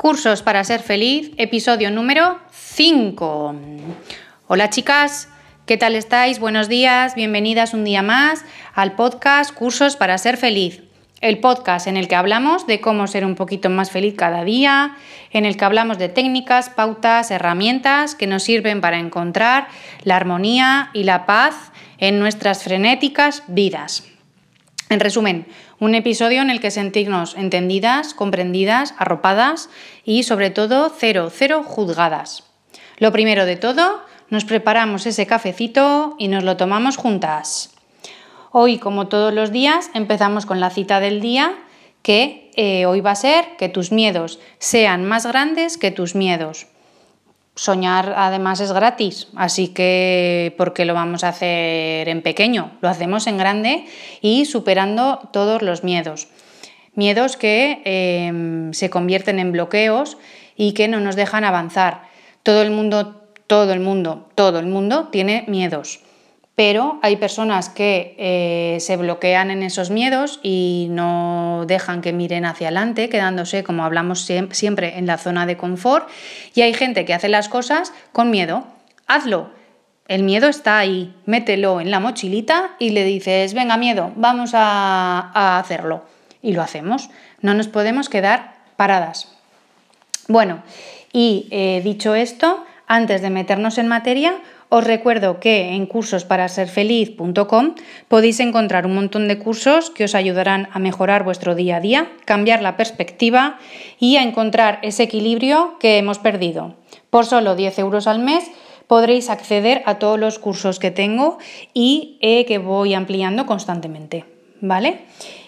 Cursos para ser feliz, episodio número 5. Hola chicas, ¿qué tal estáis? Buenos días, bienvenidas un día más al podcast Cursos para ser feliz. El podcast en el que hablamos de cómo ser un poquito más feliz cada día, en el que hablamos de técnicas, pautas, herramientas que nos sirven para encontrar la armonía y la paz en nuestras frenéticas vidas. En resumen, un episodio en el que sentirnos entendidas, comprendidas, arropadas y sobre todo cero, cero juzgadas. Lo primero de todo, nos preparamos ese cafecito y nos lo tomamos juntas. Hoy, como todos los días, empezamos con la cita del día que eh, hoy va a ser que tus miedos sean más grandes que tus miedos. Soñar además es gratis, así que ¿por qué lo vamos a hacer en pequeño? Lo hacemos en grande y superando todos los miedos. Miedos que em, se convierten en bloqueos y que no nos dejan avanzar. Todo el mundo, todo el mundo, todo el mundo tiene miedos pero hay personas que eh, se bloquean en esos miedos y no dejan que miren hacia adelante, quedándose, como hablamos siempre, en la zona de confort, y hay gente que hace las cosas con miedo. Hazlo. El miedo está ahí, mételo en la mochilita y le dices, venga miedo, vamos a, hacerlo. Y lo hacemos. No nos podemos quedar paradas. Bueno, y eh, dicho esto, antes de meternos en materia, os recuerdo que en cursosparasерfeliz.com podéis encontrar un montón de cursos que os ayudarán a mejorar vuestro día a día, cambiar la perspectiva y a encontrar ese equilibrio que hemos perdido. Por solo 10 euros al mes podréis acceder a todos los cursos que tengo y eh, que voy ampliando constantemente. ¿Vale?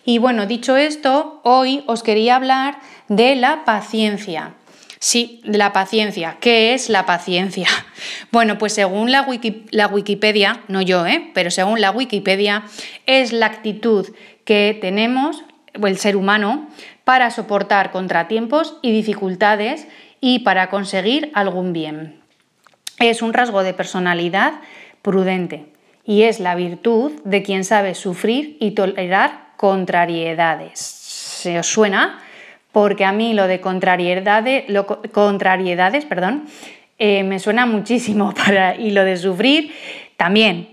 Y bueno, dicho esto, hoy os quería hablar de la paciencia. Sí, la paciencia. ¿Qué es la paciencia? Bueno, pues según la, Wikipedia, no yo, ¿eh? pero según la Wikipedia, es la actitud que tenemos, el ser humano, para soportar contratiempos y dificultades y para conseguir algún bien. Es un rasgo de personalidad prudente y es la virtud de quien sabe sufrir y tolerar contrariedades. ¿Se os suena? Porque a mí lo de contrariedades, lo, contrariedades perdón, eh, me suena muchísimo para, y lo de sufrir también.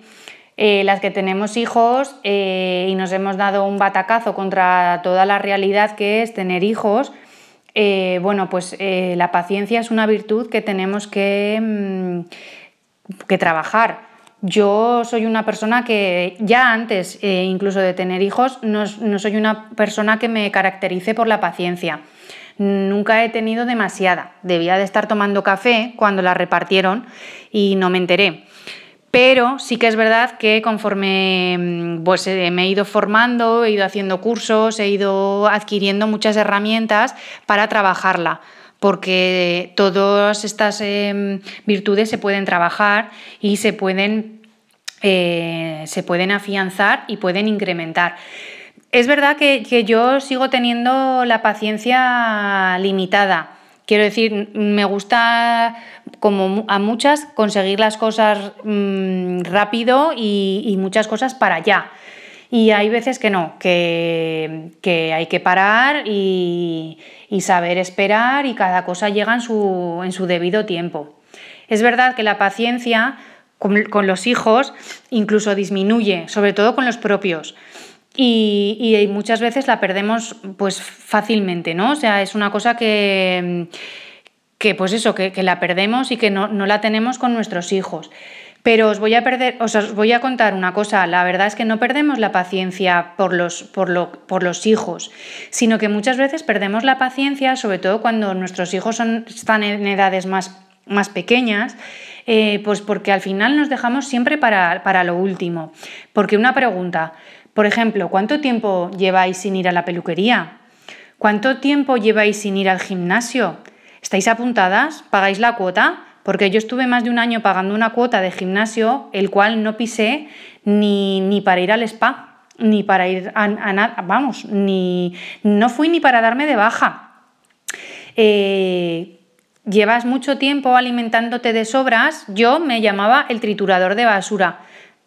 Eh, las que tenemos hijos eh, y nos hemos dado un batacazo contra toda la realidad que es tener hijos, bueno, pues la paciencia es una virtud que tenemos que, mm, que trabajar. Yo soy una persona que ya antes, eh, incluso de tener hijos, no, soy una persona que me caracterice por la paciencia. Nunca he tenido demasiada. Debía de estar tomando café cuando la repartieron y no me enteré. Pero sí que es verdad que conforme mm, pues, eh, me he ido formando, he ido haciendo cursos, he ido adquiriendo muchas herramientas para trabajarla porque todas estas em, virtudes se pueden trabajar y se pueden, eh, se pueden afianzar y pueden incrementar. Es verdad que, yo sigo teniendo la paciencia limitada. Quiero decir, me gusta, como a muchas, conseguir las cosas mm, rápido y, muchas cosas para allá. Y hay veces que no, que, hay que parar y, saber esperar y cada cosa llega en su, en su debido tiempo. Es verdad que la paciencia con, los hijos incluso disminuye, sobre todo con los propios. Y, muchas veces la perdemos pues fácilmente, ¿no? O sea, es una cosa que, que pues eso, que, la perdemos y que no, no la tenemos con nuestros hijos. Pero os voy a perder, os voy a contar una cosa, la verdad es que no perdemos la paciencia por los, hijos, sino que muchas veces perdemos la paciencia, sobre todo cuando nuestros hijos están en edades más, pequeñas, eh, pues porque al final nos dejamos siempre para lo último. Porque una pregunta, por ejemplo, ¿cuánto tiempo lleváis sin ir a la peluquería? ¿Cuánto tiempo lleváis sin ir al gimnasio? ¿Estáis apuntadas? ¿Pagáis la cuota? Porque yo estuve más de un año pagando una cuota de gimnasio, el cual no pisé ni, para ir al spa, ni para ir a, nada, vamos, ni, no fui ni para darme de baja. Eh, llevas mucho tiempo alimentándote de sobras, yo me llamaba el triturador de basura.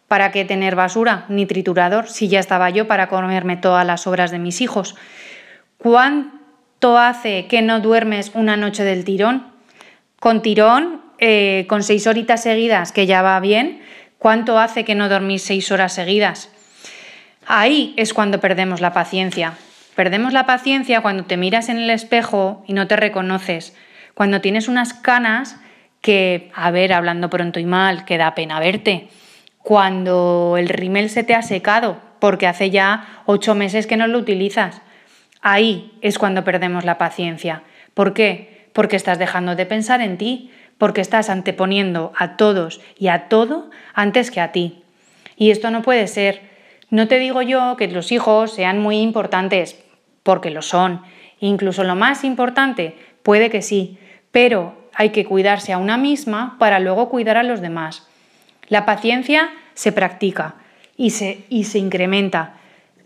¿Para qué tener basura ni triturador si ya estaba yo para comerme todas las sobras de mis hijos? ¿Cuánto ¿Cuánto hace que no duermes una noche del tirón? Con tirón, eh, con seis horitas seguidas, que ya va bien, ¿cuánto hace que no dormís seis horas seguidas? Ahí es cuando perdemos la paciencia. Perdemos la paciencia cuando te miras en el espejo y no te reconoces, cuando tienes unas canas que, a ver, hablando pronto y mal, que da pena verte, cuando el rimel se te ha secado porque hace ya ocho meses que no lo utilizas. Ahí es cuando perdemos la paciencia. ¿Por qué? Porque estás dejando de pensar en ti, porque estás anteponiendo a todos y a todo antes que a ti. Y esto no puede ser. No te digo yo que los hijos sean muy importantes, porque lo son. Incluso lo más importante, puede que sí, pero hay que cuidarse a una misma para luego cuidar a los demás. La paciencia se practica y se, y se incrementa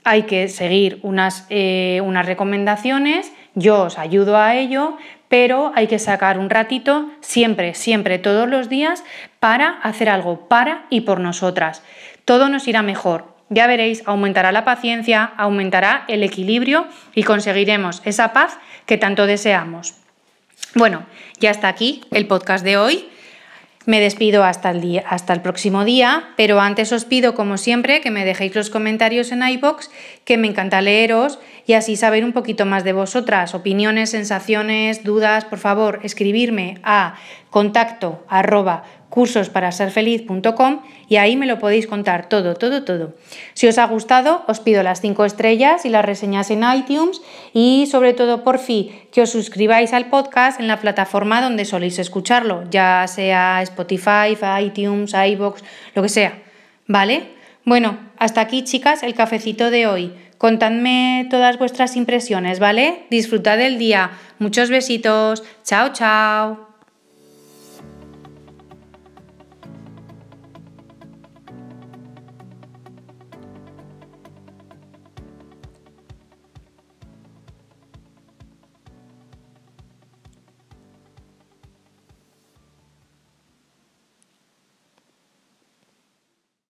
hay que seguir unas, eh, unas recomendaciones, yo os ayudo a ello, pero hay que sacar un ratito siempre, siempre, todos los días para hacer algo para y por nosotras. Todo nos irá mejor. Ya veréis, aumentará la paciencia, aumentará el equilibrio y conseguiremos esa paz que tanto deseamos. Bueno, ya está aquí el podcast de hoy. Me despido hasta el, día, hasta el próximo día, pero antes os pido, como siempre, que me dejéis los comentarios en iBox, que me encanta leeros y así saber un poquito más de vosotras, opiniones, sensaciones, dudas, por favor, escribirme a contacto arroba cursosparasерfeliz.com y ahí me lo podéis contar todo, todo, todo. Si os ha gustado, os pido las 5 estrellas y las reseñas en iTunes y sobre todo, por fin, que os suscribáis al podcast en la plataforma donde soléis escucharlo, ya sea Spotify, iTunes, iBox, lo que sea. ¿Vale? Bueno, hasta aquí, chicas, el cafecito de hoy. Contadme todas vuestras impresiones, ¿vale? Disfrutad del día. Muchos besitos. Chao, chao.